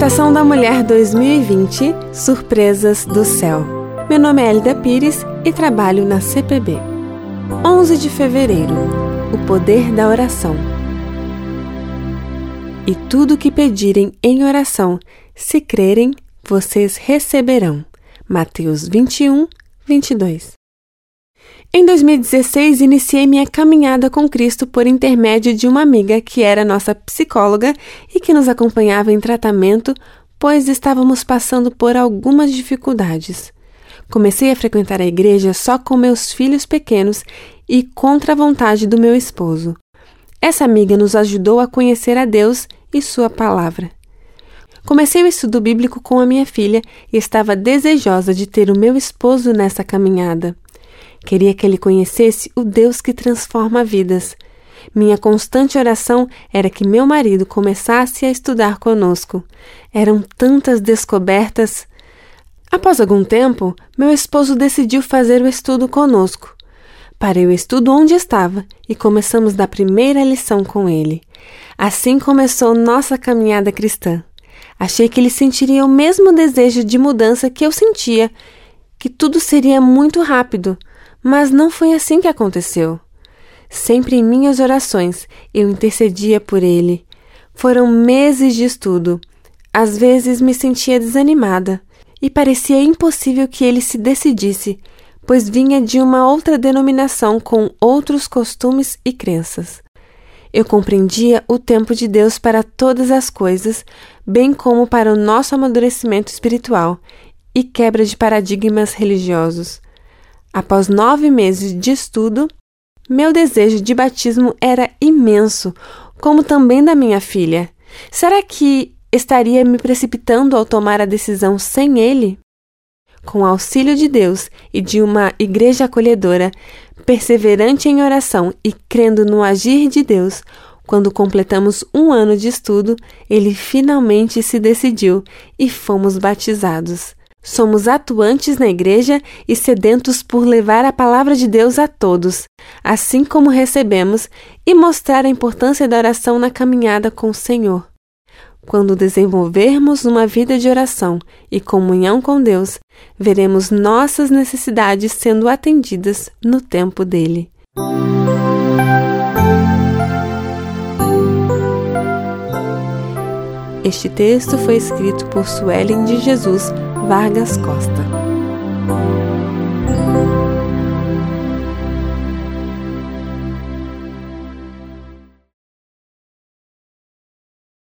Estação da Mulher 2020 Surpresas do Céu. Meu nome é Elida Pires e trabalho na CPB. 11 de fevereiro O poder da oração. E tudo que pedirem em oração, se crerem, vocês receberão. Mateus 21, 22. Em 2016, iniciei minha caminhada com Cristo por intermédio de uma amiga que era nossa psicóloga e que nos acompanhava em tratamento, pois estávamos passando por algumas dificuldades. Comecei a frequentar a igreja só com meus filhos pequenos e contra a vontade do meu esposo. Essa amiga nos ajudou a conhecer a Deus e Sua palavra. Comecei o estudo bíblico com a minha filha e estava desejosa de ter o meu esposo nessa caminhada. Queria que ele conhecesse o Deus que transforma vidas. Minha constante oração era que meu marido começasse a estudar conosco. Eram tantas descobertas. Após algum tempo, meu esposo decidiu fazer o estudo conosco. Parei o estudo onde estava e começamos da primeira lição com ele. Assim começou nossa caminhada cristã. Achei que ele sentiria o mesmo desejo de mudança que eu sentia, que tudo seria muito rápido, mas não foi assim que aconteceu. Sempre em minhas orações eu intercedia por ele. Foram meses de estudo. Às vezes me sentia desanimada e parecia impossível que ele se decidisse, pois vinha de uma outra denominação com outros costumes e crenças. Eu compreendia o tempo de Deus para todas as coisas, bem como para o nosso amadurecimento espiritual e quebra de paradigmas religiosos. Após nove meses de estudo, meu desejo de batismo era imenso, como também da minha filha. Será que estaria me precipitando ao tomar a decisão sem ele? Com o auxílio de Deus e de uma igreja acolhedora, perseverante em oração e crendo no agir de Deus, quando completamos um ano de estudo, ele finalmente se decidiu e fomos batizados. Somos atuantes na igreja e sedentos por levar a palavra de Deus a todos, assim como recebemos, e mostrar a importância da oração na caminhada com o Senhor. Quando desenvolvermos uma vida de oração e comunhão com Deus, veremos nossas necessidades sendo atendidas no tempo dele. Este texto foi escrito por Suelen de Jesus Vargas Costa.